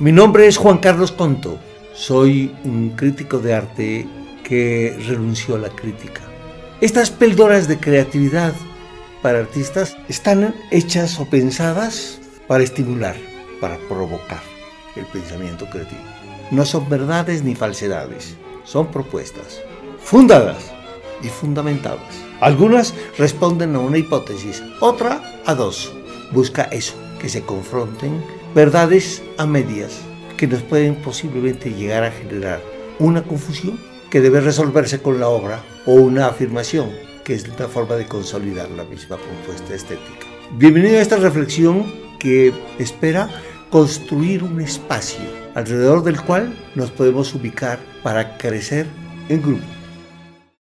Mi nombre es Juan Carlos Conto. Soy un crítico de arte que renunció a la crítica. Estas píldoras de creatividad para artistas están hechas o pensadas para estimular, para provocar el pensamiento creativo. No son verdades ni falsedades, son propuestas fundadas y fundamentadas. Algunas responden a una hipótesis, otra a dos. Busca eso, que se confronten verdades a medias que nos pueden posiblemente llegar a generar una confusión que debe resolverse con la obra o una afirmación que es una forma de consolidar la misma propuesta estética. Bienvenido a esta reflexión que espera construir un espacio alrededor del cual nos podemos ubicar para crecer en grupo.